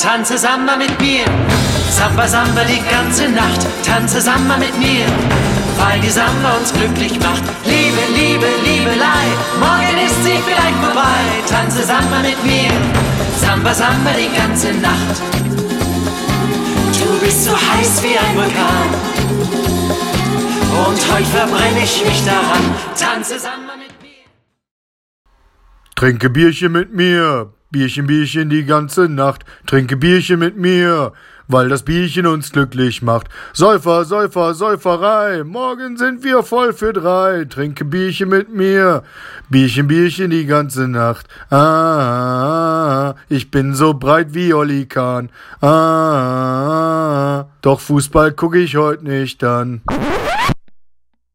tanze Samba mit mir. Samba, Samba die ganze Nacht, tanze Samba mit mir. Weil die Samba uns glücklich macht. Liebe, Liebe, Liebelei, morgen ist sie vielleicht vorbei. Tanze Samba mit mir. Samba, Samba die ganze Nacht. Du bist so heiß wie ein Vulkan. Und heute verbrenne ich mich daran. Tanze Samba mit mir. Trinke Bierchen mit mir, Bierchen, Bierchen die ganze Nacht. Trinke Bierchen mit mir, weil das Bierchen uns glücklich macht. Säufer, Säufer, Säuferei, morgen sind wir voll für drei. Trinke Bierchen mit mir, Bierchen, Bierchen die ganze Nacht. Ah, ich bin so breit wie Olli Kahn. Ah, doch Fußball guck ich heute nicht an.